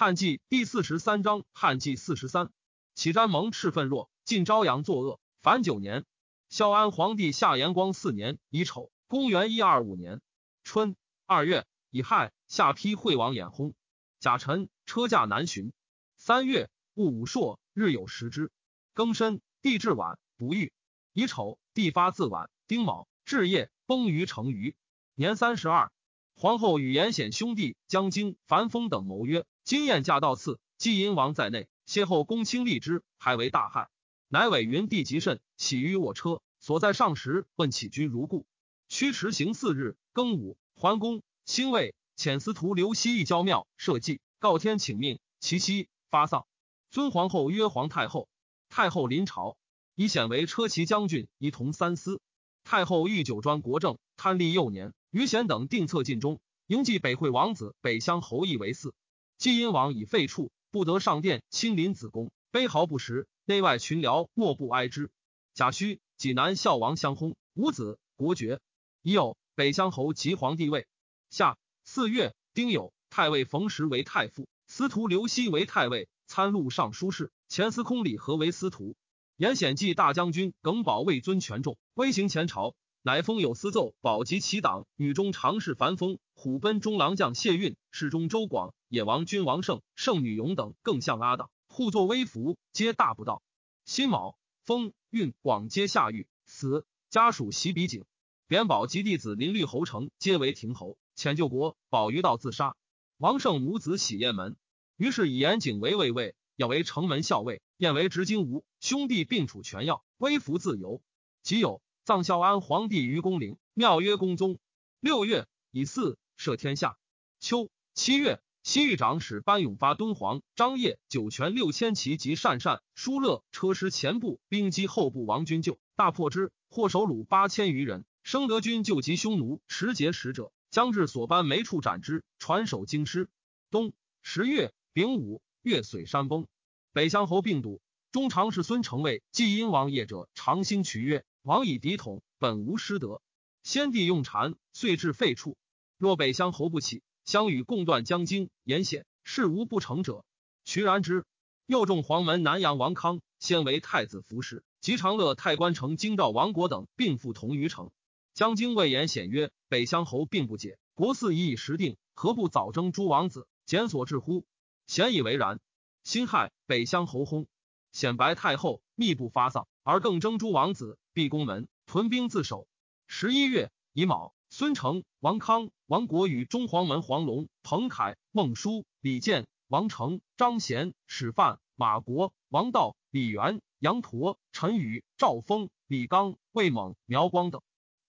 汉纪第四十三章，汉纪四十三，启瞻蒙赤愤弱，晋昭阳作恶。凡九年，孝安皇帝夏延光四年乙丑，公元一二五年春二月乙亥，下邳惠王眼薨。甲辰，车驾南巡。三月戊午朔，日有食之。庚申，地至晚，不遇。乙丑，地发自晚。丁卯，至夜，崩于成鱼。年三十二，皇后与严显兄弟江京、樊丰等谋曰。金燕驾到次，季阴王在内，先后公卿立之，还为大汉。乃委云帝极甚，起于我车，所在上时，问起居如故。驱驰行四日，庚午还宫。兴卫遣司徒刘熙一交庙设祭，告天请命。其夕发丧，尊皇后曰皇太后。太后临朝，以显为车骑将军，一同三司。太后御酒专国政，贪利幼年，于显等定策尽忠，迎继北惠王子北乡侯义为嗣。晋阴王以废黜，不得上殿亲临子宫，卑毫不食，内外群僚莫不哀之。贾诩、济南孝王相薨，无子，国绝。已有北乡侯及皇帝位。下四月丁酉，太尉冯时为太傅，司徒刘熙为太尉，参录尚书事，前司空李和为司徒。严显济大将军耿宝位尊权重，威行前朝。乃封有司奏，保及其党，女中常侍樊风，虎贲中郎将谢运，侍中周广，野王君王胜，圣女勇等，更向阿党，互作威服，皆大不道。辛卯，封运广皆下狱，死。家属袭比景，贬保及弟子林绿侯成，皆为亭侯。遣救国，保于道自杀。王胜母子喜宴门，于是以严景为卫尉，要为城门校尉，宴为执金吾，兄弟并处权要，威服自由。即有。葬孝安皇帝于宫陵，庙曰公宗。六月以祀赦天下。秋七月，西域长史班永发敦煌张掖酒泉六千骑及善善疏勒车师前部兵击后部王军救大破之，获首虏八千余人。生德军救及匈奴持节使者，将至所班没处斩之，传首京师。冬十月丙午，月水山崩。北乡侯病笃，中常侍孙承为季阴王业者，长兴渠曰。王以敌统，本无失德。先帝用禅，遂至废黜。若北乡侯不起，相与共断江津、言险，事无不成者。徐然之。又重黄门南阳王康，先为太子服侍，及长乐太官城京兆王国等，并赴同于城。江津魏延显曰：“北乡侯并不解，国嗣已以时定，何不早征诸王子，检所至乎？”显以为然。辛亥，北乡侯薨，显白太后，密不发丧，而更征诸王子。闭宫门，屯兵自守。十一月乙卯，孙承、王康、王国与中黄门黄龙、彭凯、孟舒、李建、王成、张贤、史范、马国、王道、李元、杨驼、陈宇、赵峰、李刚、魏猛、苗光等，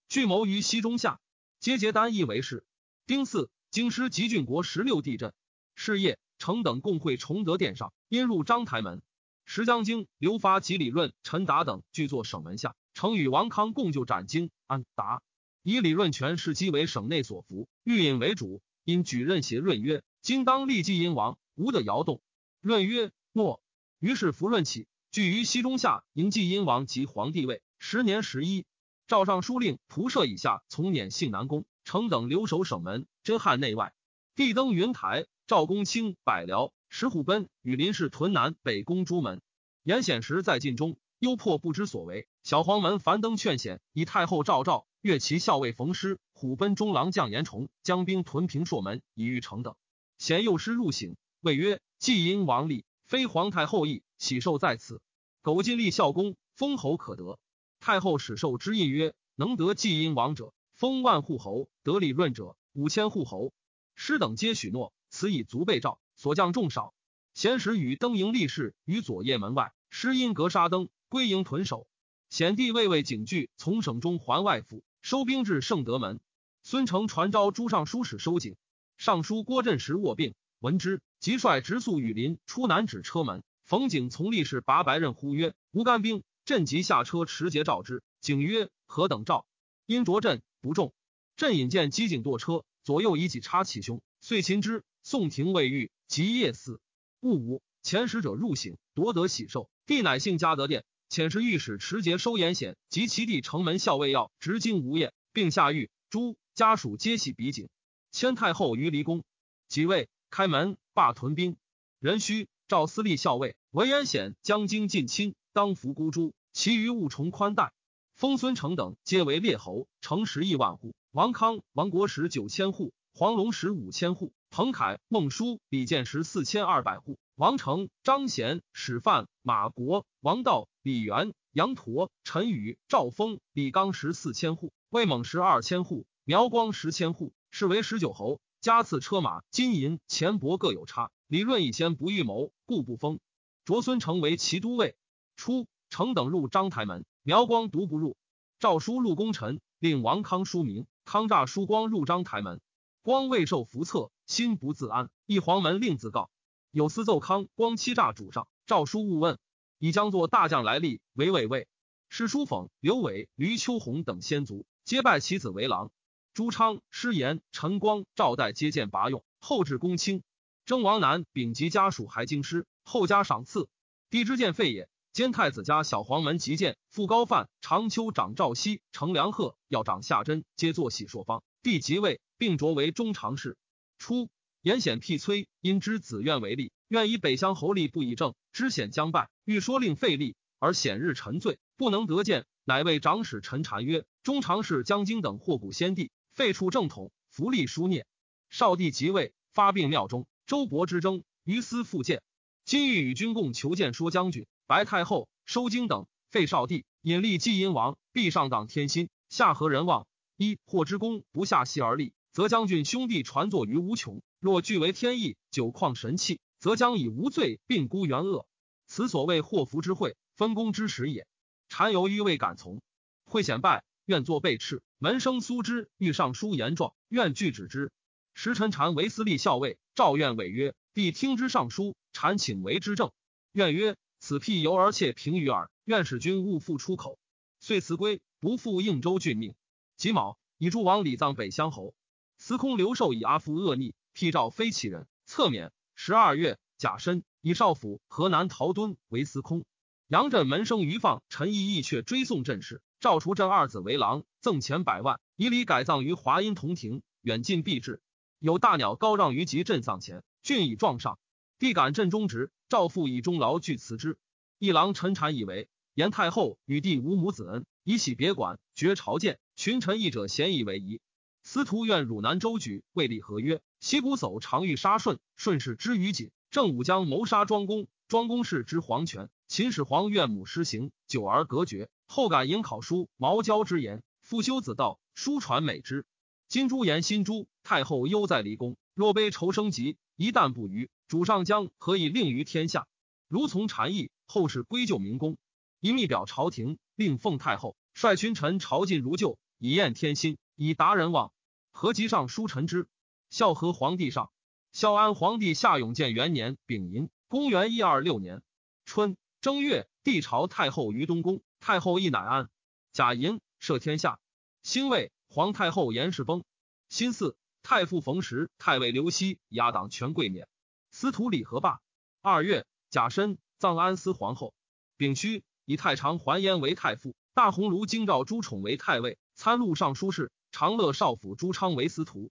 聚谋于西中下，皆结单意为事。丁巳，京师集郡国十六地震。是夜，成等共会崇德殿上，因入章台门。石将军刘发及李润、陈达等俱坐省门下。成与王康共就斩京安达，以李润权世基为省内所服，欲引为主。因举任协润曰：“今当立继阴王，无得摇动。”润曰：“诺。”于是服润起，聚于西中下迎继阴王及皇帝位。十年十一，诏上书令仆射以下从辇幸南宫，成等留守省门，真汉内外。帝登云台，赵公卿、百僚、石虎贲与林氏屯南北宫朱门。严显时在晋中。忧迫不知所为，小黄门樊登劝显，以太后诏诏，越其校尉冯师、虎贲中郎将严崇将兵屯平朔门，以御城等。贤幼师入省，谓曰：“既因王立，非皇太后意，喜受在此。苟尽立孝公，封侯可得。”太后始受之意曰：“能得季因王者，封万户侯；得李润者，五千户侯。”师等皆许诺，此以足备诏。所将众少，贤时与登营立誓于左掖门外，师因格杀灯。归营屯守，显帝未为警具，从省中还外府，收兵至圣德门。孙承传召诸尚书使收景，尚书郭振时卧病，闻之，即率直宿羽林出南指车门。冯景从吏士拔白刃呼曰：“吾干兵。”朕即下车持节召之。景曰：“何等诏？”因着朕不中。朕引荐机警堕车，左右以戟插其胸，遂擒之。宋廷未遇，即夜死。戊午，前使者入省，夺得喜寿。帝乃幸嘉德殿。遣使御史持节收严显及其弟城门校尉要执金无业，并下狱。诸家属皆系比景。迁太后于离宫，即位开门罢屯兵。壬戌，赵司隶校尉文彦显将京近亲，当服孤诛。其余务重宽待。封孙成等皆为列侯，城十亿万户。王康、王国时九千户，黄龙时五千户，彭凯、孟叔、李建时四千二百户。王成、张贤、史范、马国、王道、李元、杨驼、陈宇、赵峰、李刚时四千户，魏猛时二千户，苗光十千户，是为十九侯。加赐车马、金银、钱帛各有差。李润以前不预谋，故不封。卓孙成为骑都尉。初，成等入章台门，苗光独不入。诏书入功臣，令王康书名。康诈书光入章台门，光未受福册，心不自安。一黄门令自告，有司奏康光欺诈主上。诏书勿问，已将作大将来历为伪尉。史书讽刘伟、吕秋红等先族，皆拜其子为郎。朱昌、施延、陈光、赵代接见拔用，后至公卿。征王南丙及家属还京师，后加赏赐。帝之见废也。兼太子家小黄门急见傅高范、长秋长赵熙、程良鹤要长夏真，皆作喜朔方。帝即位，并擢为中常侍。初，严显辟崔，因之子愿为立，愿以北乡侯立不以正，知显将败，欲说令废立，而显日沉醉，不能得见，乃谓长史陈禅曰：“中常侍江京等祸古先帝，废黜正统，福利书孽。少帝即位，发病庙中，周勃之争，于私复见。今欲与君共求见说将军。”白太后收京等废少帝，引立季阴王，必上党天心，下合人望。一或之功不下系而立，则将军兄弟传作于无穷；若据为天意，久旷神器，则将以无罪并孤元恶。此所谓祸福之会，分工之时也。禅犹豫未敢从，会显败，愿作备斥。门生苏之欲上书言状，愿拒止之。时臣禅为司隶校尉，赵愿违曰：“必听之上书，禅请为之正。”愿曰。此辟由而窃平于耳，愿使君勿复出口。遂辞归，不复应州郡命。己卯，以诸王礼葬北乡侯。司空刘寿以阿父恶逆，辟诏非其人，侧免。十二月，甲申，以少府河南陶敦为司空。杨震门生于放，陈毅义却追送镇事，赵除镇二子为郎，赠钱百万，以礼改葬于华阴同庭，远近必至。有大鸟高让于及镇丧前，郡以撞上。帝感朕忠直，赵父以终劳具辞之。一郎陈禅以为严太后与帝无母子恩，以喜别管，绝朝见。群臣议者咸以为宜。司徒愿汝南州举未立合约。西谷叟常欲杀顺，顺势之于锦。郑武将谋杀庄公，庄公氏之皇权。秦始皇愿母施行，久而隔绝。后感引考书毛交之言，复修子道，书传美之。今朱言新朱太后忧在离宫，若悲仇生疾，一旦不虞。主上将何以令于天下？如从禅意，后世归咎明公。一密表朝廷，令奉太后率群臣朝觐如旧，以验天心，以达人望。何及上书臣之？孝和皇帝上。孝安皇帝夏永建元年丙寅，公元一二六年春正月，帝朝太后于东宫。太后亦乃安。甲寅，赦天下。兴未，皇太后严氏崩。辛巳，太傅冯时、太尉刘熙压党权贵免。司徒李和罢。二月，甲申，葬安思皇后。丙戌，以太常桓焉为太傅，大鸿胪京兆朱宠为太尉，参录尚书事，长乐少府朱昌为司徒，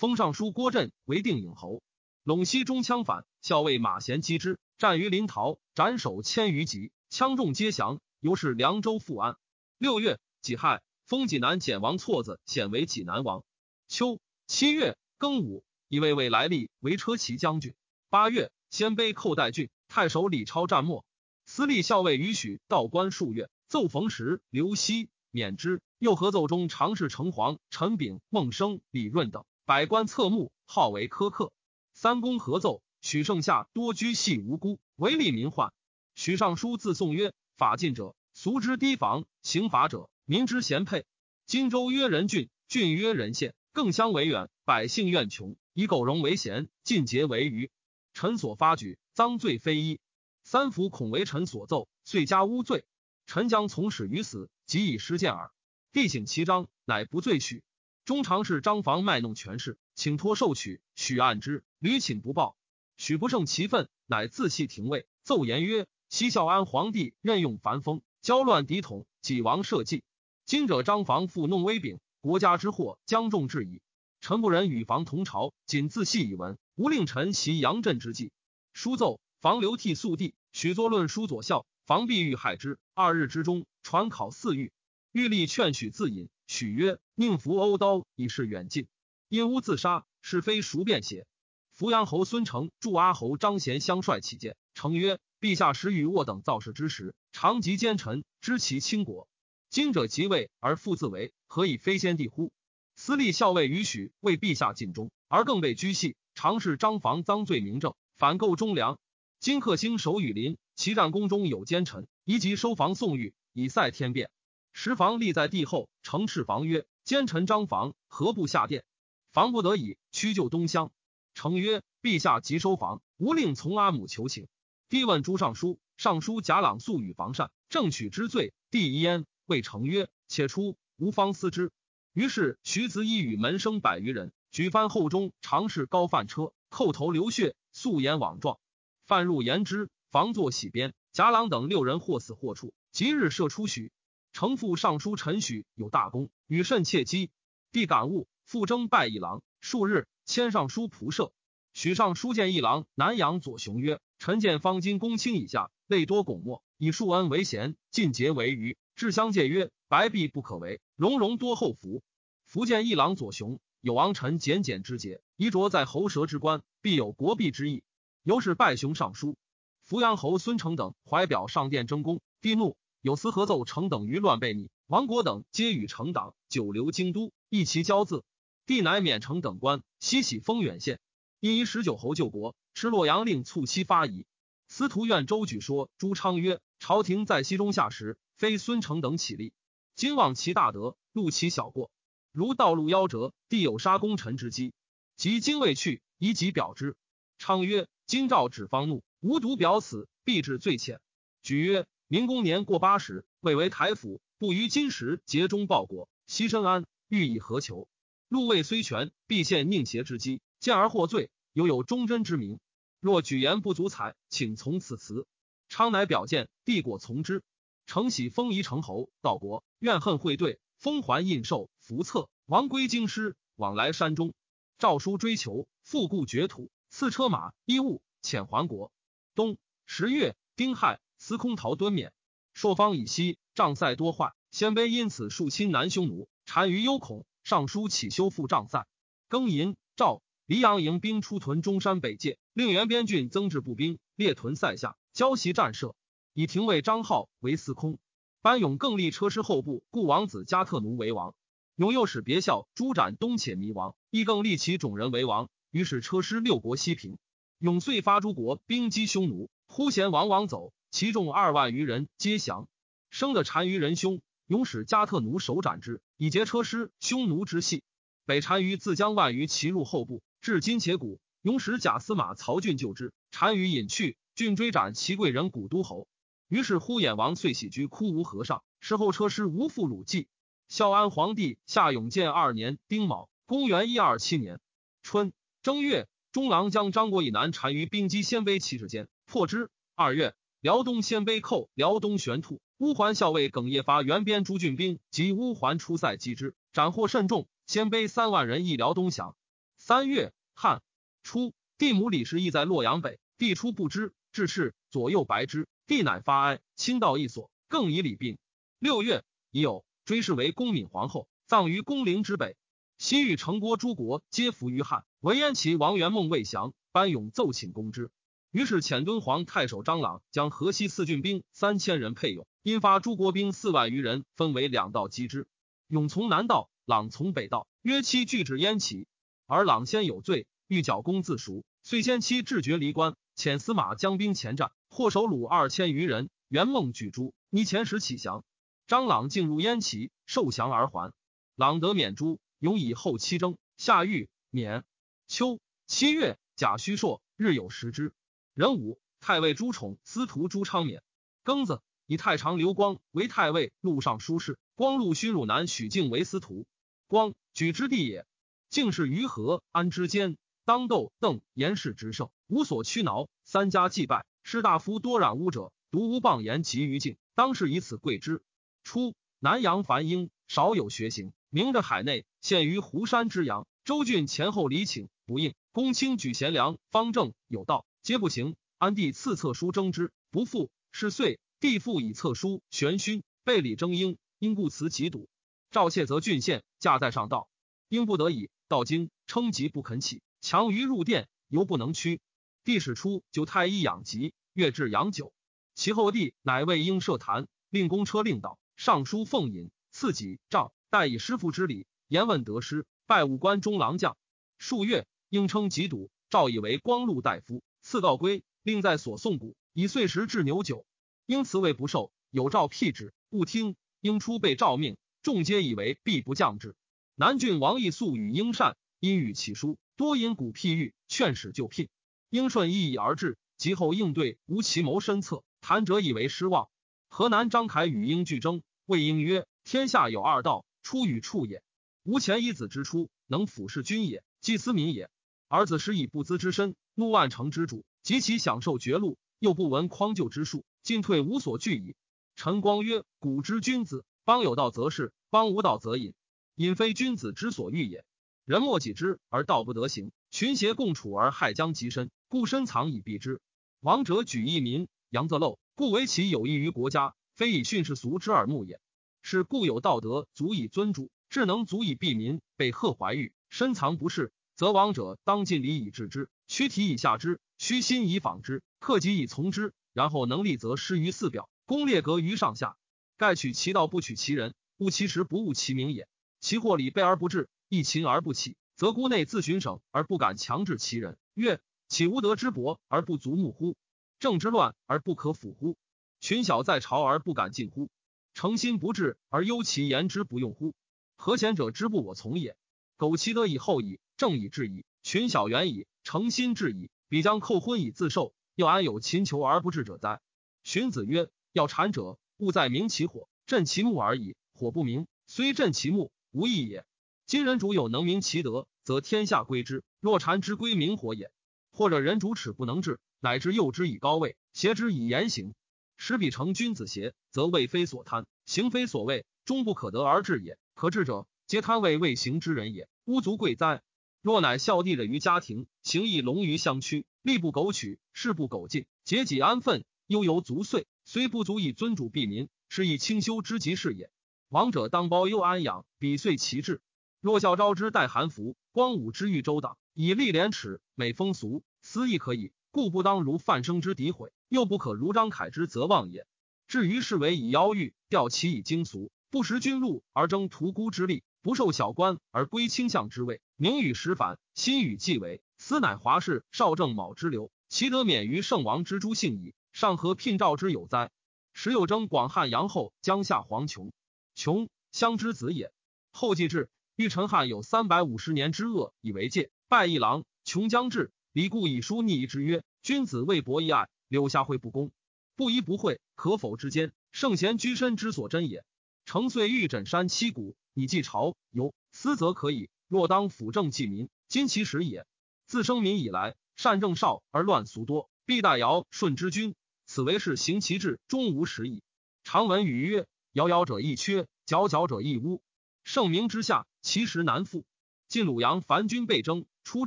封尚书郭震为定尹侯。陇西中枪反，校尉马贤击之，战于临洮，斩首千余级，枪众皆降，由是凉州复安。六月，己亥，封济南简王错子显为济南王。秋七月庚午，以魏魏来历为车骑将军。八月，鲜卑寇代郡，太守李超战没。司隶校尉于许道官数月，奏冯时、刘熙免之。又合奏中常侍城隍陈炳、孟生、李润等百官侧目，号为苛刻。三公合奏，许盛夏多居系无辜，唯利民患。许尚书自颂曰：“法尽者，俗之堤防；刑罚者，民之贤配。荆州曰人郡，郡曰人县，更相为远，百姓怨穷，以苟容为贤，尽节为愚。”臣所发举，赃罪非一。三府恐为臣所奏，遂加诬罪。臣将从始于死，即以失见耳。帝请其章，乃不罪许。中常侍张房卖弄权势，请托受取，许按之，屡请不报。许不胜其愤，乃自弃廷尉，奏言曰：西孝安皇帝任用樊风，交乱敌统，己王社稷。今者张房复弄威柄，国家之祸将重至矣。臣不忍与房同朝，仅自系以闻。无令臣袭杨震之计，书奏，房流涕肃帝，许作论书左校，房必欲害之。二日之中，传考四狱。欲立劝许自隐，许曰：“宁服欧刀，以示远近。因乌自杀，是非孰辩写？”扶阳侯孙成助阿侯张贤相率起见，成曰：“陛下时与我等造事之时，常及奸臣，知其轻国。今者即位而复自为，何以非先帝乎？私立校尉于许为陛下尽忠，而更被居系，常侍张防赃罪明正，反构忠良。今克星守羽林，其战宫中有奸臣，宜即收防宋玉，以塞天变。”时房立在帝后，承赤房曰：“奸臣张房何不下殿？”房不得已，屈就东乡。成曰：“陛下急收房，吾令从阿母求情。”帝问朱尚书，尚书贾朗素与房善，正取之罪。帝疑焉，谓成曰：“且出，吾方思之。”于是徐子一与门生百余人，举幡后中，常试高犯车，叩头流血，素颜网状。犯入言之，房作喜鞭。贾朗等六人或死或处。即日射出许。承父尚书陈许有大功，与甚切机。帝感悟，复征拜一郎。数日，迁尚书仆射。许尚书见一郎南阳左雄曰：“臣见方今公卿以下，类多拱墨，以庶恩为贤，尽节为愚。至相戒曰：白璧不可为，荣荣多厚福。福见一郎左雄有王臣简简之节，衣着在喉舌之官，必有国币之意。由是拜雄尚书。扶阳侯孙成等怀表上殿争功，帝怒。”有司合奏成等于乱被逆，王国等皆与成党久留京都，一其骄字。帝乃免成等官，西徙丰远县。因一十九侯救国，持洛阳令促期发夷。司徒院周举说朱昌曰：“朝廷在西中下时，非孙成等起立。今望其大德，录其小过。如道路夭折，帝有杀功臣之机。及今未去，宜己表之。”昌曰：“今诏旨方怒，无独表此，必至罪浅。”举曰。明公年过八十，未为台府，不于今时竭忠报国，牺牲安，欲以何求？禄位虽全，必陷佞邪之机，见而获罪，犹有忠贞之名。若举言不足采，请从此辞。昌乃表见，帝果从之。承喜封仪成侯，道国怨恨会对，封还印绶符册，王归京师，往来山中。诏书追求，复故绝土，赐车马衣物，遣还国。冬十月，丁亥。司空陶敦免，朔方以西，帐塞多坏。鲜卑因此数亲南匈奴，单于忧恐，上书起修复帐塞。庚寅，赵黎阳营兵出屯中山北界，令原边郡增置步兵，列屯塞下，交袭战射。以廷尉张浩为司空，班勇更立车师后部故王子加特奴为王。勇又使别校朱斩东且弥王，亦更立其种人为王。于是车师六国西平。勇遂发诸国兵击匈奴，呼贤王王走。其众二万余人皆降，生的单于人凶，勇使加特奴首斩之，以结车师匈奴之隙。北单于自将万余骑入后部，至今且谷。勇使贾司马曹俊救之，单于隐去，郡追斩其贵人古都侯。于是呼衍王遂喜居枯无和尚，事后车师无复鲁记。孝安皇帝夏永建二年丁卯，公元一二七年春正月，中郎将张国以南单于兵击鲜卑骑士间，破之。二月。辽东鲜卑寇辽东玄兔，乌桓校尉耿业发援边诸郡兵及乌桓出塞击之，斩获甚众。鲜卑三万人，亦辽东降。三月，汉初，帝母李氏亦在洛阳北，帝出不知，至赤左右白之，帝乃发哀，亲到一所，更以礼病。六月，已有追谥为恭敏皇后，葬于宫陵之北。西域城郭诸国皆服于汉，唯燕齐王元梦未降，班勇奏请攻之。于是遣敦煌太守张朗将河西四郡兵三千人配勇，因发诸国兵四万余人，分为两道击之。勇从南道，朗从北道，约期拒至燕齐。而朗先有罪，欲剿公自赎，遂先期智绝离关，遣司马将兵前战，获首虏二千余人。元梦举诛，拟前时起降。张朗进入燕齐，受降而还。朗得免诛，勇以后期征，下狱免。秋七月，甲戌朔，日有食之。壬午，太尉朱宠司徒朱昌免。庚子，以太常刘光为太尉、录尚书事。光禄勋汝南许敬为司徒。光举之地也。敬是于和安之间，当斗邓严氏之盛，无所屈挠。三家祭拜，士大夫多染污者，独无谤言及于敬。当是以此贵之。初，南阳樊英少有学行，名着海内，现于湖山之阳。周郡前后礼请不应。公卿举贤良方正有道。皆不行，安帝赐册书征之，不复。是岁，帝复以册书玄勋，备礼征英，因故辞其笃。赵窃则郡县，驾在上道，应不得已，到京称疾不肯起，强于入殿，犹不能屈。帝使出就太医养疾，月至养酒。其后帝乃为应设坛，令公车令导，尚书奉引，赐己诏，代以师父之礼，言问得失，拜武官中郎将。数月，应称疾笃，诏以为光禄大夫，赐告归，令在所送谷，以岁时置牛酒。因辞位不受，有诏辟之，勿听。应出被诏命。众皆以为必不降之。南郡王义素与英善，因与其书，多因古譬喻，劝使就聘。应顺意以而至，及后应对无其谋深策，谈者以为失望。河南张凯与英俱争，谓英曰：“天下有二道，出与处也。吾前一子之出，能俯视君也，祭司民也。儿子时以不资之身，怒万城之主，及其享受绝禄，又不闻匡救之术，进退无所惧矣。”陈光曰：“古之君子。”邦有道则仕，邦无道则隐。隐非君子之所欲也。人莫己之而道不得行，群邪共处而害将及身，故深藏以避之。王者举一民，扬则漏，故为其有益于国家，非以训世俗之耳目也。是故有道德足以尊主，智能足以避民，被贺怀玉，深藏不仕，则王者当尽礼以治之，虚体以下之，虚心以仿之，克己以从之。然后能力则失于四表，功列格于上下。盖取其道不取其人，务其实不务其名也。其祸礼备而不治，义勤而不起，则孤内自寻省而不敢强制其人。曰：岂无德之薄而不足目乎？政之乱而不可辅乎？群小在朝而不敢进乎？诚心不治而忧其言之不用乎？何贤者之不我从也？苟其德以厚矣，正以治矣，群小远矣，诚心治矣，彼将扣婚以自受，又安有勤求而不治者哉？荀子曰：要禅者。勿在明其火，振其木而已。火不明，虽振其木，无益也。今人主有能明其德，则天下归之；若禅之归明火也。或者人主耻不能治，乃至诱之以高位，挟之以言行，使彼成君子邪？则位非所贪，行非所畏，终不可得而治也。可治者，皆贪位未行之人也。乌足贵哉！若乃孝弟者于家庭，行义隆于乡区，力不苟取，事不苟进，节己安分，悠游足岁。虽不足以尊主庇民，是以清修之极是也。王者当包忧安养，比遂其志。若孝昭之待韩服，光武之欲周党，以立廉耻，美风俗，私亦可以。故不当如范生之诋毁，又不可如张凯之责妄也。至于是为以妖欲吊其以经俗，不识君禄而争屠孤之力，不受小官而归卿相之位，名与实反，心与既为，斯乃华氏少正卯之流，其得免于圣王之诛幸矣。上何聘召之有哉？时有征广汉阳后江夏黄琼，琼乡之子也。后继至，欲陈汉有三百五十年之恶以为戒，拜一郎。琼将至，李固以书逆之曰：“君子为博一爱，柳下惠不公，不疑不讳，可否之间？圣贤居身之所真也。成遂欲枕山七谷，以继朝由，思则可以。若当辅政济民，今其时也。自生民以来，善政少而乱俗多，必大尧舜之君。”此为是行其志，终无实矣。常闻语曰：“遥遥者亦缺，皎皎者亦污。”圣明之下，其实难复。晋鲁阳凡军被征，出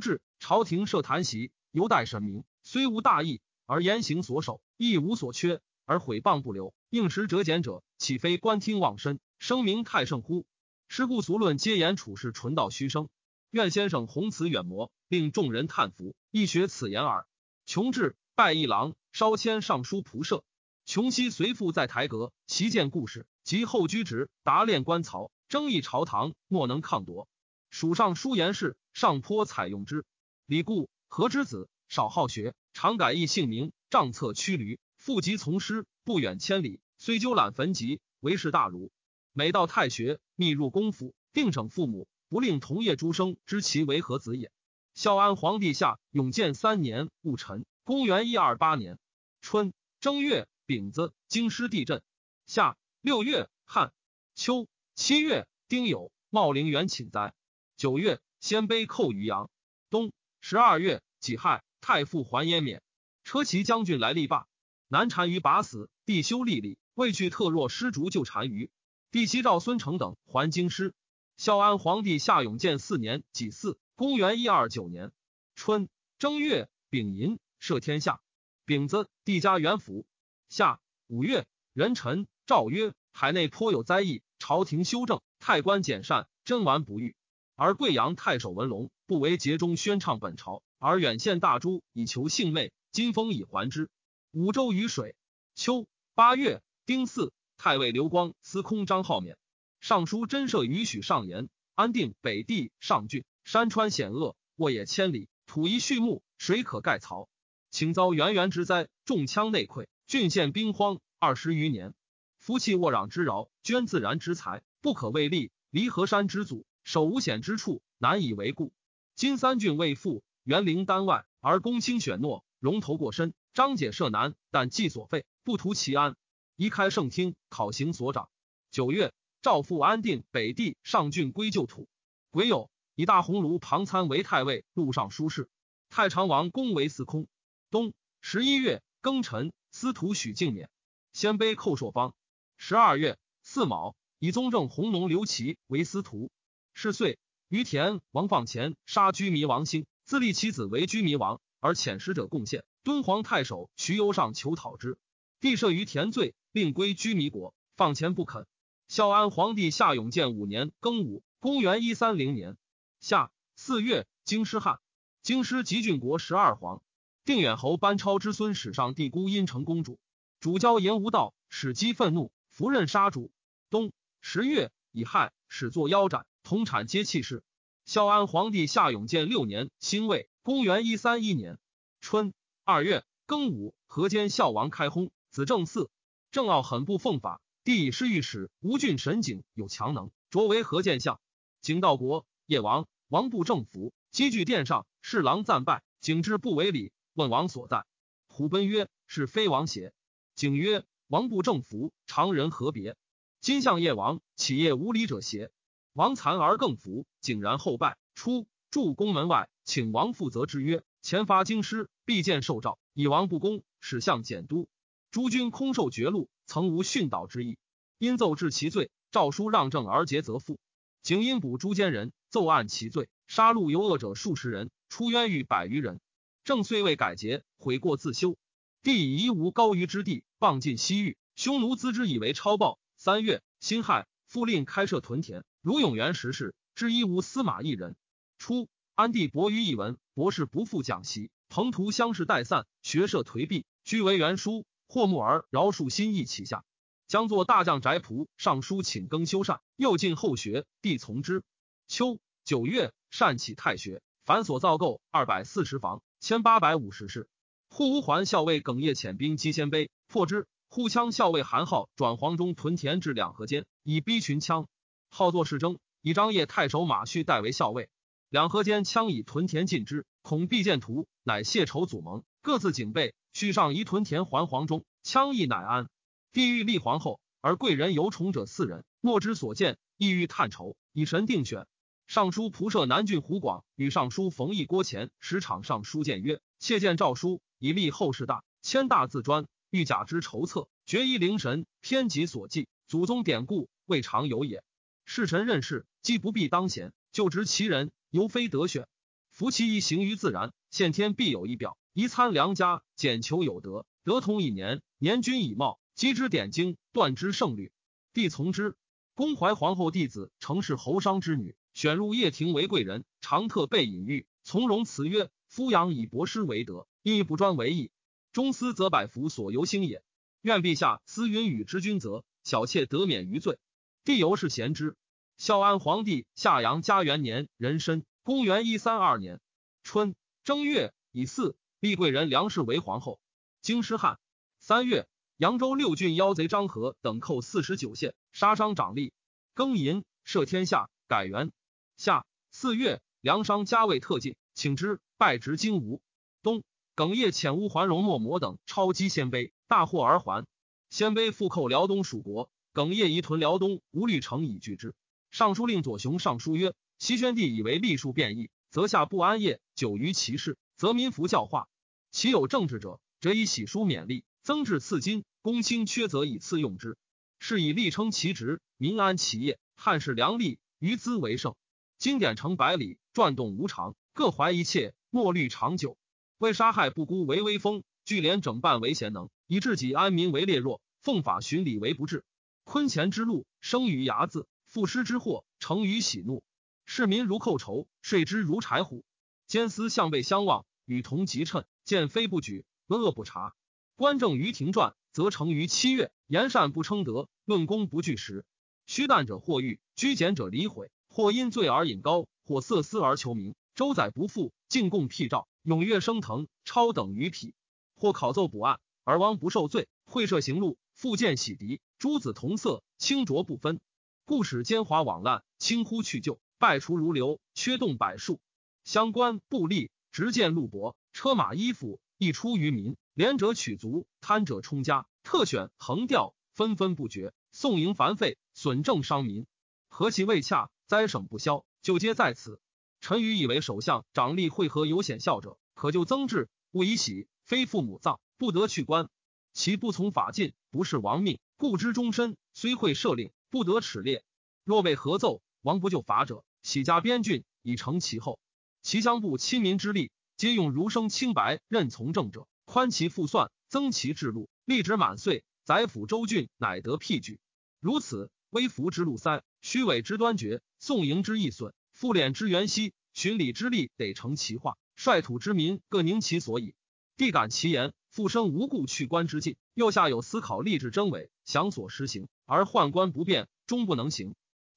至朝廷设坛席，犹待神明。虽无大义，而言行所守亦无所缺，而毁谤不留，应时折简者，岂非观听忘身，声名太盛乎？是故俗论皆言处事纯道虚声。愿先生宏辞远谋，令众人叹服，亦学此言耳。穷志。拜一郎，稍迁尚书仆射。穷熙随父在台阁，习见故事，及后居职，达练官曹，争议朝堂，莫能抗夺。蜀尚书言事，上颇采用之。李固，何之子，少好学，常改易姓名，仗策驱驴，父疾从师，不远千里，虽纠懒坟籍，为士大儒。每到太学，密入公府，定整父母，不令同业诸生知其为何子也。孝安皇帝下永建三年戊辰。公元一二八年春正月丙子，京师地震。夏六月旱。秋七月丁酉，茂陵园寝灾。九月鲜卑寇于阳。冬十二月己亥，太傅还燕免。车骑将军来力罢。南单于拔死，帝修立立，未去特若失卒救单于。帝袭赵孙成等还京师。孝安皇帝夏永建四年己巳，公元一二九年春正月丙寅。赦天下。丙子，帝加元辅。夏五月，壬辰，诏曰：海内颇有灾异，朝廷修正，太官简善，真完不遇。而贵阳太守文龙不为节中宣唱本朝，而远献大珠以求幸妹。今封以还之。五州雨水。秋八月丁巳，太尉刘光司空张浩勉。尚书真赦允许上言：安定北地上郡，山川险恶，沃野千里，土宜畜牧，水可盖曹？请遭源源之灾，重枪内溃，郡县兵荒二十余年。夫弃沃壤之饶，捐自然之财，不可为利；离河山之阻，守无险之处，难以为固。今三郡未复，园陵丹外，而公卿选诺，容头过深，章解设难，但计所费，不图其安。宜开圣厅，考行所长。九月。赵复安定北地上郡归旧土，癸酉以大鸿胪庞参为太尉、录尚书事。太常王公为司空。冬十一月庚辰，司徒许敬免。鲜卑寇朔方。十二月巳卯，以宗正弘农刘琦为司徒。是岁，于田王放前杀居弥王兴，自立其子为居弥王，而遣使者贡献。敦煌太守徐攸上求讨之，帝赦于田罪，令归居弥国。放前不肯。孝安皇帝夏永建五年庚午，公元一三零年夏四月，京师汉，京师集郡国十二皇。定远侯班超之孙史上帝姑阴城公主，主教言无道，使姬愤怒，伏刃杀主。冬十月，乙亥，始作腰斩，同产皆弃世。孝安皇帝夏永建六年辛未，公元一三一年春二月庚午，河间孝王开薨，子正嗣。正傲很不奉法。帝以侍御史吴郡神景有强能，擢为河间相。景道国叶王王不正服积聚殿上，侍郎赞拜。景之不为礼，问王所在。虎奔曰：“是非王邪？”景曰：“王不正服，常人何别？今相叶王，岂夜无礼者邪？”王惭而更服，景然后拜。出驻宫门外，请王负责之曰：“前发京师，必见受诏，以王不公，使相简都。诸君空受绝禄。”曾无训导之意，因奏治其罪，诏书让政而节则复。景因捕诸奸人，奏案其罪，杀戮尤恶者数十人，出冤狱百余人。正遂未改节，悔过自修。帝以夷吾高于之地，傍尽西域，匈奴资之以为超暴。三月，辛亥，复令开设屯田。如永元时事，知一无司马一人。初，安帝博于一文，博士不复讲习，彭图相视待散，学社颓敝，居为元书。霍木儿饶恕心意起下，将作大将翟仆上书请更修缮，又进后学，帝从之。秋九月，善起太学，繁所造构二百四十房，千八百五十室。护乌桓校尉耿业遣兵击鲜卑，破之。护羌校尉韩浩转黄忠屯田至两河间，以逼群羌。号作士征，以张掖太守马旭代为校尉。两河间羌以屯田进之，恐必见图，乃谢仇祖盟，各自警备。续上移屯田还黄中，羌邑乃安。帝欲立皇后，而贵人尤宠者四人，莫之所见，意欲探筹，以神定选。尚书仆射南郡胡广与尚书冯异郭前使场上书谏曰：切见诏书，以立后世大，千大自专，欲假之筹策，决一灵神，偏己所记，祖宗典故，未尝有也。世臣任事，既不必当贤，就职其人。犹非得选，夫其一行于自然，现天必有一表。宜参良家，简求有德，德同以年，年均以貌，积之典经，断之胜律。帝从之。公怀皇后弟子，承事侯商之女，选入掖庭为贵人，常特备隐喻，从容辞曰：“夫养以博师为德，亦不专为义。中思则百福所由兴也。愿陛下思允与之君则，小妾得免于罪。”帝由是贤之。孝安皇帝夏阳嘉元年壬申，公元一三二年春正月乙巳，立贵人梁氏为皇后。京师汉三月，扬州六郡妖贼张合等寇四十九县，杀伤长吏。庚寅，赦天下，改元。夏四月，梁商加位特进，请之，拜执荆吴。冬，耿业遣乌桓荣莫摩等超击鲜卑，大获而还。鲜卑复寇辽东属国，耿业移屯辽东吴律城以拒之。尚书令左雄上书曰：“齐宣帝以为吏数变异，则下不安业，久于其事，则民服教化。其有政治者，则以喜书勉励，增至赐金；公卿缺则以赐用之。是以力称其职，民安其业。汉室良吏，于兹为盛。经典成百里，转动无常，各怀一切，莫虑长久。为杀害不孤为威风，聚敛整办为贤能，以治己安民为烈弱，奉法循礼为不治。坤乾之禄生于睚眦，赋诗之祸成于喜怒。市民如寇仇，税之如柴虎。奸私相背相望，与同吉称，见非不举，闻恶不察。官正于庭传，则成于七月；言善不称德，论功不据实。虚诞者或欲，居简者离毁；或因罪而引高，或色私而求名。周载不复，进贡辟诏，踊跃升腾，超等于匹；或考奏补案，而王不受罪；会设行路，复见洗涤，诸子同色，清浊不分。故使奸猾罔滥，轻忽去旧，败除如流，缺动百数。相关布吏执剑路帛，车马衣服溢出于民。廉者取足，贪者充家，特选横调，纷纷不绝。宋营繁费，损政伤民，何其未洽？灾省不消，就皆在此。臣愚以为首相长吏会合有显孝者，可就增制，勿以喜。非父母葬，不得去官。其不从法禁，不是亡命，故知终身。虽会赦令，不得耻列。若为合奏，王不就法者，喜加边郡，以成其后。其乡部亲民之力，皆用儒生清白，任从政者。宽其复算，增其制禄，吏职满岁，宰辅州郡，乃得辟举。如此，微服之路塞，虚伪之端绝，宋营之易损，复敛之元息，循礼之力得成其化，率土之民各宁其所以。必感其言，复生无故去官之境。右下有思考立志真伪，想所实行，而宦官不变，终不能行。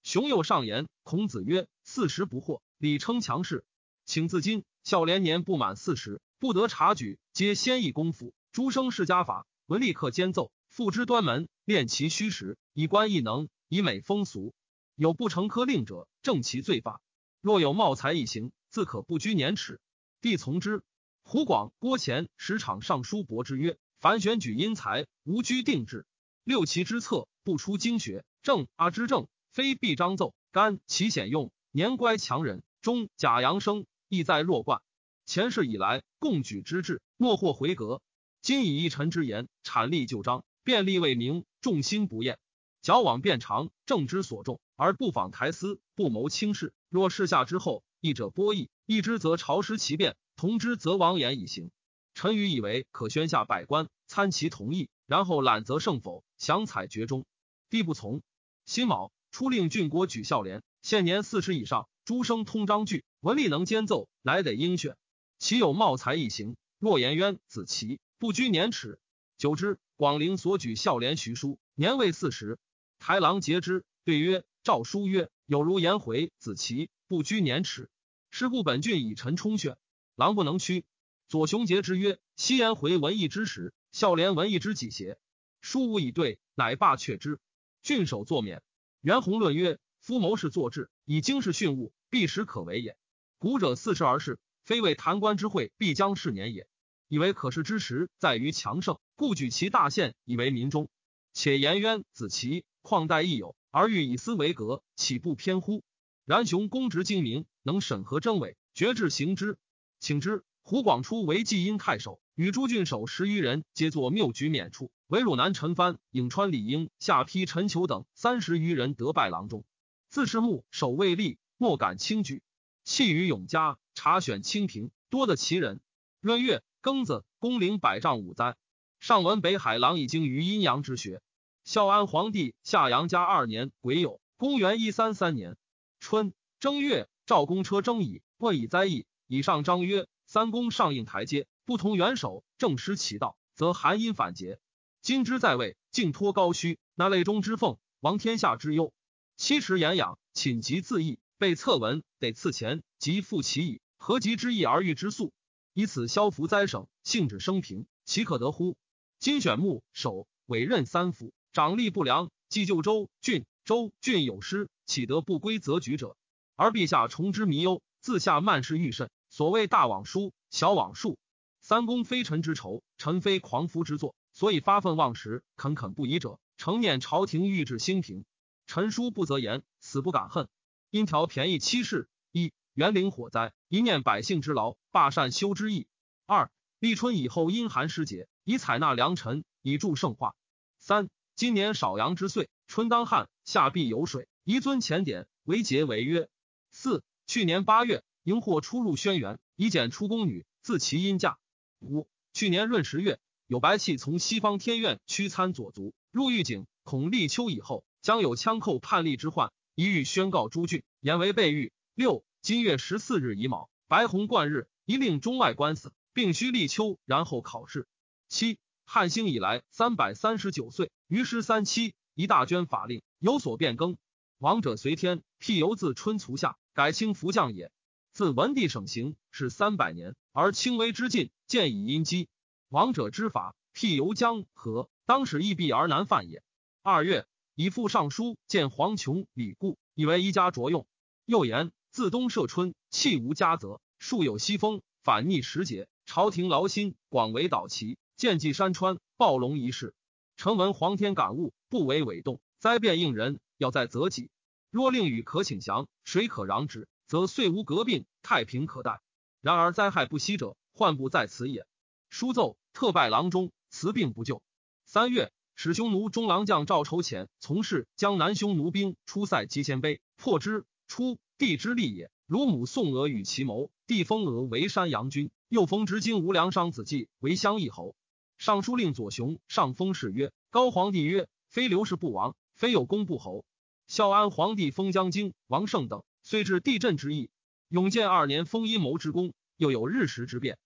雄有上言，孔子曰：“四十不惑，礼称强势。请自今孝连年不满四十。”不得察举，皆先议功夫。诸生世家法，文立刻兼奏，复之端门，练其虚实，以观异能，以美风俗。有不成科令者，正其罪法。若有茂才一行，自可不拘年齿，必从之。胡广、郭乾时场上书伯之曰：凡选举因才，无拘定制。六奇之策，不出经学。正阿之正，非必章奏。干其显用，年乖强人。中假阳生，意在弱冠。前世以来，共举之志，莫或回格。今以一臣之言，阐立旧章，便立为明，众心不厌。矫枉变长，正之所重，而不访台司，不谋轻事。若事下之后，义者播义，义之则朝失其变，同之则亡言以行。臣愚以为可宣下百官，参其同意，然后揽则胜否，详采决中。必不从。辛卯，初令郡国举孝廉，现年四十以上，诸生通章句，文吏能兼奏，乃得应选。其有茂才一行，若颜渊、子奇，不拘年齿。久之，广陵所举孝廉徐书，年未四十。台郎诘之，对曰：“诏书曰，有如颜回、子奇，不拘年齿。是故本郡以臣充选，郎不能屈。”左雄诘之曰：“昔颜回文艺之时，孝廉文艺之己邪？”书无以对，乃罢却之。郡守作免。袁弘论曰：“夫谋士作志，以经世训物，必实可为也。古者四十而事。”非为谈官之会必将是年也，以为可视之时在于强盛，故举其大献以为民中。且颜渊、子奇况代亦有，而欲以私为格，岂不偏乎？然雄公职精明，能审核真伪，决志行之。请之。胡广初为济阴太守，与诸郡守十余人，皆作谬举免处。韦汝南陈蕃、颍川李英、下邳陈求等三十余人得拜郎中。自是目守卫立，莫敢轻举。弃于永嘉。查选清平，多得其人。闰月庚子，公陵百丈五灾。上闻北海狼已经于阴阳之学。孝安皇帝下阳家二年癸酉，公元一三三年春正月，赵公车征矣，问以灾异。以上章曰：三公上应台阶，不同元首，正失其道，则寒阴反节。今之在位，竟托高虚，那类中之凤，王天下之忧。七持言养，寝疾自缢，被策文，得赐钱，即复其矣。何及之意而欲之速，以此消服灾省，性止生平，岂可得乎？今选木守委任三府，长吏不良，既就州郡，州郡有失，岂得不归则举者？而陛下崇之弥忧，自下慢事愈甚。所谓大往书，小往数。三公非臣之仇，臣非狂夫之作，所以发愤忘食，恳恳不已者，诚念朝廷欲治兴平。臣书不择言，死不敢恨。因条便宜七事。一园林火灾，一念百姓之劳，罢善修之意。二立春以后，阴寒时节，以采纳良辰，以助盛化。三今年少阳之岁，春当旱，夏必有水，宜遵前典，为节为约。四去年八月，荧惑出入轩辕，以检出宫女，自其阴嫁。五去年闰十月，有白气从西方天苑驱参左足入狱警，恐立秋以后将有枪寇叛逆之患，一欲宣告诸郡，言为备狱。六今月十四日乙卯，白虹贯日，一令中外官司，并须立秋，然后考试。七汉兴以来三百三十九岁，于师三七，一大捐法令有所变更。王者随天，辟由自春卒下，改清福将也。自文帝省行是三百年，而轻微之禁，见以因机。王者之法，辟由江河，当使易避而难犯也。二月，以父尚书见黄琼、李固，以为一家着用。又言自东涉春，气无佳泽，数有西风，反逆时节，朝廷劳心，广为导其，见济山川，暴龙一事。臣闻皇天感悟，不为伪动，灾变应人。要在择己，若令与可请降，谁可攘之？则岁无革病，太平可待。然而灾害不息者，患不在此也。书奏特拜郎中，辞病不救。三月，使匈奴中郎将赵筹遣从事江南匈奴兵出塞击鲜卑，破之。出，帝之利也。鲁母宋娥与其谋，帝封娥为山阳君，又封直金无良商子季为襄邑侯。尚书令左雄上封谥曰高皇帝曰：非刘氏不亡。非有功不侯，孝安皇帝封江京、王胜等，虽至地震之意。永建二年封阴谋之功，又有日食之变，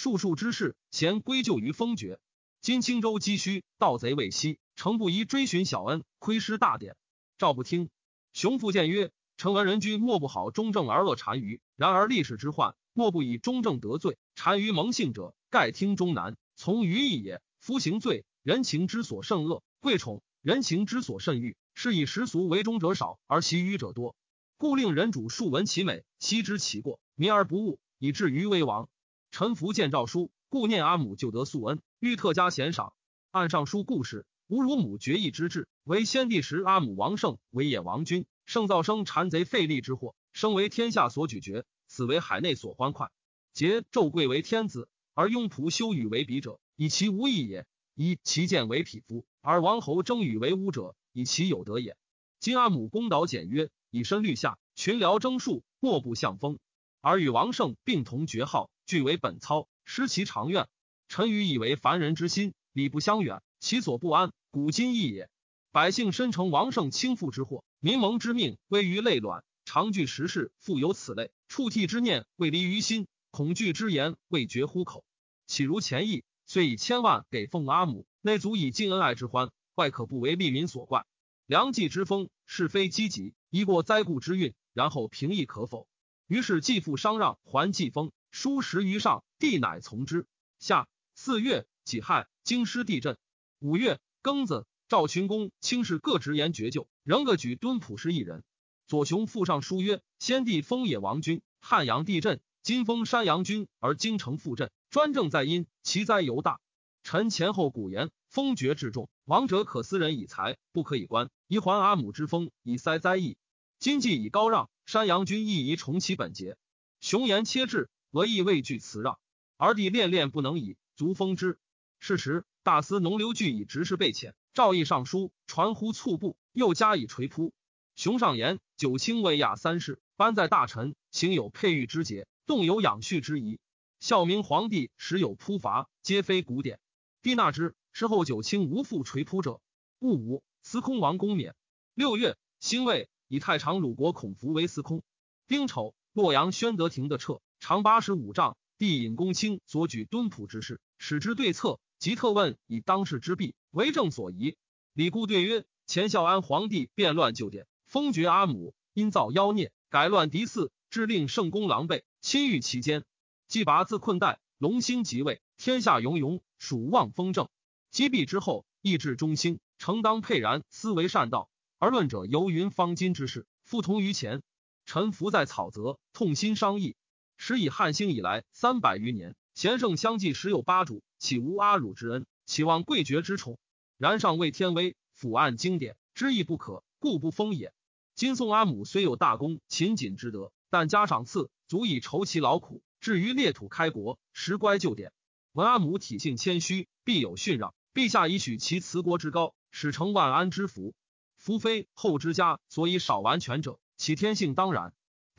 数数之事，咸归咎于封爵。今青州积虚，盗贼未息，诚不宜追寻小恩，亏失大典。赵不听。雄父谏曰：臣闻人君莫不好忠正而恶单于，然而历史之患，莫不以忠正得罪单于蒙幸者，盖听忠难，从于义也。夫行罪，人情之所甚恶，贵宠。人情之所甚欲，是以时俗为忠者少，而其愚者多，故令人主数闻其美，悉知其过，民而不悟，以至于为亡。臣服见诏书，故念阿母救得素恩，欲特加贤赏。按上书故事，吾乳母决意之志，为先帝时阿母王胜为野王君，胜造生谗贼废立之祸，生为天下所举绝，死为海内所欢快。桀纣贵为天子，而庸仆修与为比者，以其无益也。以其贱为匹夫，而王侯争与为巫者，以其有德也。今阿母公导简约，以身律下，群僚征数，莫不向风。而与王胜并同爵号，俱为本操，失其长愿。臣愚以为凡人之心，礼不相远，其所不安，古今异也。百姓深承王胜倾覆之祸，民蒙之命危于累卵，常惧时事，复有此类触涕之念，未离于心；恐惧之言，未绝乎口。岂如前意？虽以千万给奉阿母，内足以尽恩爱之欢，外可不为利民所怪。良计之风，是非积极，一过灾故之运，然后平易可否？于是继父商让还季风，书十余上，帝乃从之。下四月己亥，京师地震。五月庚子，赵群公卿士各直言绝救，仍各举敦普师一人。左雄附上书曰：先帝封野王君，汉阳地震，今封山阳君，而京城复震。专政在因，其灾尤大。臣前后古言，封爵至重，王者可私人以财，不可以官。宜还阿母之封，以塞灾异。今既以高让，山阳君亦宜重其本节。雄言切至，俄亦畏惧辞让，而弟恋恋不能以足封之。是时，大司农刘据以执事备遣，诏议上书，传呼促部，又加以垂扑。雄上言：九卿未亚三世，班在大臣，行有佩玉之节，动有养恤之仪。孝明皇帝时有扑伐，皆非古典。帝纳之。事后九卿无复垂扑者。戊午，司空王公冕。六月，辛未，以太常鲁国孔福为司空。丁丑，洛阳宣德亭的撤，长八十五丈。帝引公卿所举敦朴之事，使之对策，即特问以当世之弊为政所宜。李固对曰：前孝安皇帝变乱旧典，封爵阿母，因造妖孽，改乱嫡嗣，致令圣公狼狈，侵欲其间。既拔自困代，龙兴即位，天下永永，属望风正。击毙之后，意志中兴，诚当沛然，思为善道。而论者游云方今之事，复同于前。臣伏在草泽，痛心商议。时以汉兴以来三百余年，贤圣相继，时有八主，岂无阿汝之恩？岂望贵爵之宠？然上为天威，俯按经典，知义不可，故不封也。今宋阿母虽有大功，勤谨之德，但加赏赐，足以酬其劳苦。至于列土开国，时乖旧典。文阿母体性谦虚，必有训让。陛下以许其辞国之高，使成万安之福。福非后之家所以少完全者，其天性当然。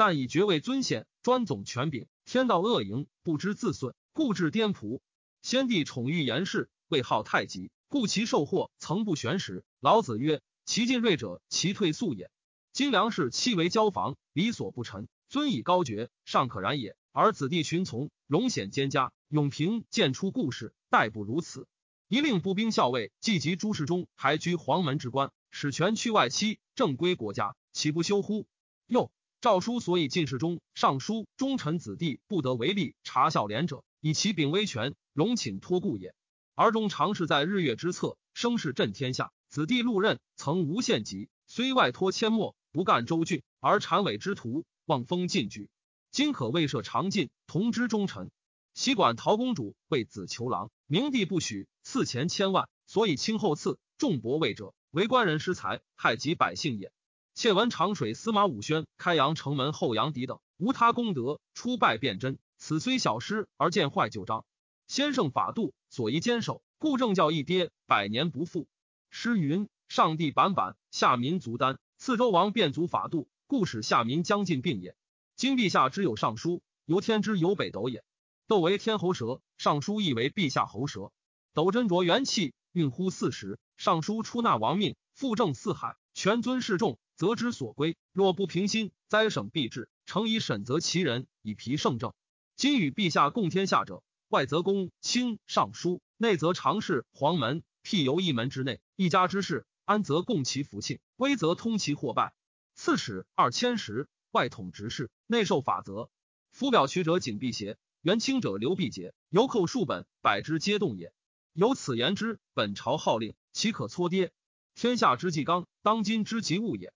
但以爵位尊显，专总权柄，天道恶盈，不知自损，故致颠仆。先帝宠遇严氏，位号太极，故其受祸曾不悬时。老子曰：“其进锐者，其退速也。今梁氏妻为交房，理所不陈，尊以高爵，尚可然也。而子弟群从，荣显兼家，永平见出故事，待不如此。一令步兵校尉，既及诸事中，还居黄门之官，使权去外戚，正归国家，岂不休乎？又诏书所以进士中、尚书忠臣子弟不得违例查孝廉者，以其秉威权，荣请托故也。而中常侍在日月之侧，声势震天下。子弟陆任曾无限极，虽外托阡陌，不干州郡，而谄伪之徒，望风进举。今可未设长进，同知忠臣。西管陶公主为子求郎，明帝不许，赐钱千万，所以轻厚赐，重薄位者，为官人失财，害及百姓也。窃闻长水司马武宣开阳城门后阳敌等，无他功德，出拜辨真。此虽小失，而见坏旧章。先圣法度，所宜坚守，故正教一跌，百年不复。诗云：“上帝板板，下民族丹。次周王变足法度，故使下民将尽病也。今陛下之有尚书，由天之有北斗也。斗为天侯蛇，尚书亦为陛下侯蛇。斗斟酌元气，运乎四时。尚书出纳王命，复正四海，全尊示众，则之所归。若不平心，灾省必至。诚以审责其人，以皮圣政。今与陛下共天下者，外则公卿尚书，内则常侍黄门。”辟由一门之内，一家之事，安则共其福庆，危则通其祸败。刺史二千石，外统执事，内受法则。夫表曲者谨辟邪，元清者刘辟节，犹寇数本，百之皆动也。由此言之，本朝号令，岂可搓跌？天下之纪纲，当今之急务也。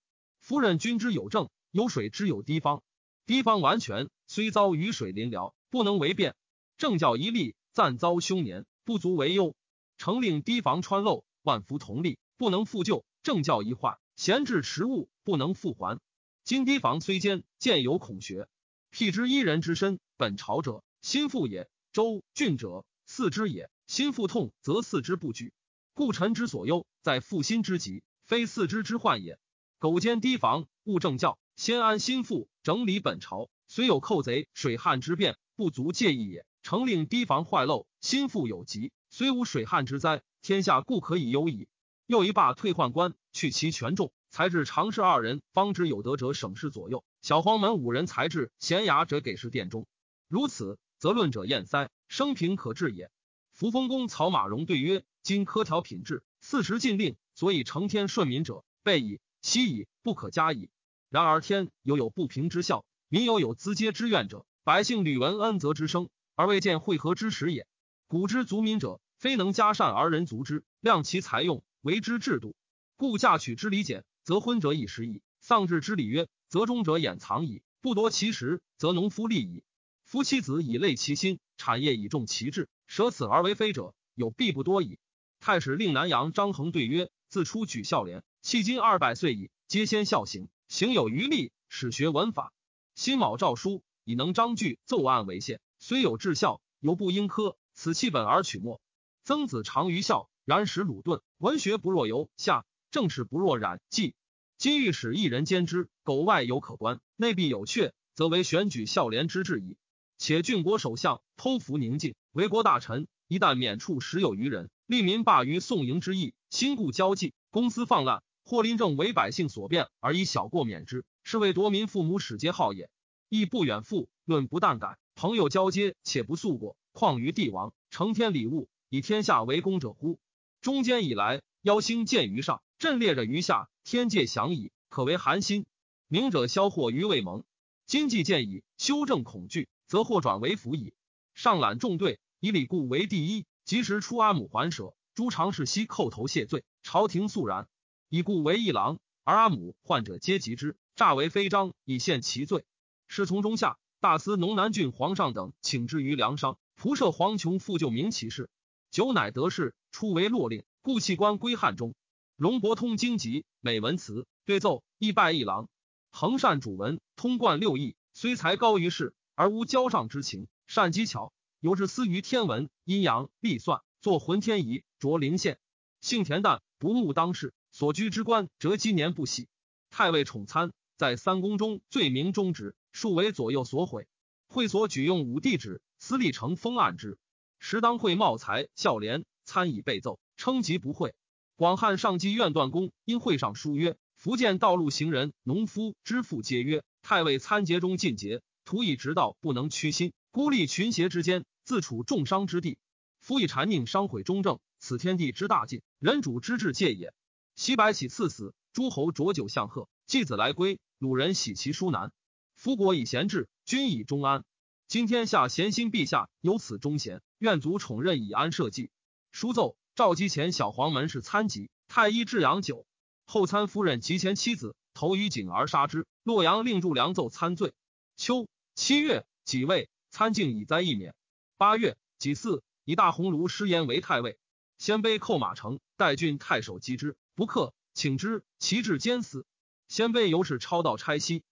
夫人君之有政，有水之有堤方，堤方完全，虽遭雨水淋疗，不能为变。政教一立，暂遭凶年，不足为忧。成令堤防穿漏，万夫同力，不能复旧；政教一坏，闲置迟物，不能复还。今堤防虽坚，见有孔穴。辟之一人之身，本朝者心腹也；周郡者四之也。心腹痛，则四肢不举。故臣之所忧，在腹心之疾，非四肢之患也。苟兼堤防，务政教，先安心腹，整理本朝。虽有寇贼、水旱之变，不足介意也。成令堤防坏漏，心腹有疾。虽无水旱之灾，天下固可以忧矣。又一罢退宦官，去其权重，才至常侍二人，方知有德者省事左右；小黄门五人才智贤雅者给事殿中。如此，则论者厌塞，生平可治也。扶风公曹马融对曰：“今科条品质，四时禁令，所以成天顺民者，备矣，息矣，不可加矣。然而天犹有不平之效，民犹有资阶之怨者，百姓屡闻恩泽之声，而未见会合之时也。古之族民者。”非能加善而人足之，量其财用，为之制度。故嫁娶之礼简，则婚者以时矣；丧志之礼约，则终者掩藏矣。不夺其时，则农夫利矣。夫妻子以累其心，产业以重其志，舍此而为非者，有必不多矣。太史令南阳张衡对曰：自出举孝廉，迄今二百岁矣，皆先孝行，行有余力，始学文法。辛卯诏书，以能章句奏案为限，虽有至孝，犹不应科。此弃本而取末。曾子长于孝，然使鲁钝。文学不若游下，政事不若冉季。今欲使一人兼之，苟外有可观，内必有阙，则为选举孝廉之志矣。且郡国首相偷服宁静，为国大臣一旦免处十有余人，利民罢于宋营之意，心固交际，公私放滥，或临政为百姓所变，而以小过免之，是为夺民父母使节好也。亦不远父论不但改，朋友交接，且不诉过，况于帝王，承天礼物。以天下为公者乎？中间以来，妖星见于上，阵列着于下，天界降矣，可为寒心。明者消祸于未萌。今既见矣，修正恐惧，则祸转为福矣。上揽众队，以礼故为第一。及时出阿母还舍，诸常侍悉叩头谢罪，朝廷肃然。以故为一郎，而阿母患者皆及之，诈为非章，以现其罪。侍从中下大司农南郡皇上等请之于梁商，仆射黄琼复救明其事。久乃得势，初为洛令，故弃官归汉中。龙伯通经籍，美文辞，对奏亦拜一郎。恒善主文，通贯六艺，虽才高于世，而无交上之情。善机巧，有志思于天文、阴阳、历算，作浑天仪，着灵县。性恬淡，不慕当世，所居之官，则积年不喜。太尉宠参，在三公中最明忠直，数为左右所毁。会所举用武帝旨，司隶成封案之。时当会茂才孝廉参以备奏，称疾不讳。广汉上计院段公因会上书曰：福建道路行人、农夫之父皆曰：太尉参节中尽节，徒以直道不能屈心，孤立群邪之间，自处重伤之地。夫以谗佞伤毁中正，此天地之大尽，人主之至戒也。西白起赐死，诸侯浊酒相贺，继子来归，鲁人喜其书难。夫国以贤治，君以忠安。今天下贤心陛下有此忠贤，愿卒宠任以安社稷。书奏。赵姬前小黄门是参疾，太医治养酒。后参夫人及前妻子投于井而杀之。洛阳令祝良奏参罪。秋七月己未，参敬以灾一免。八月己巳，以大鸿胪失言为太尉。鲜卑寇马城，代郡太守击之，不克，请之，其至坚死。鲜卑由是超道差西。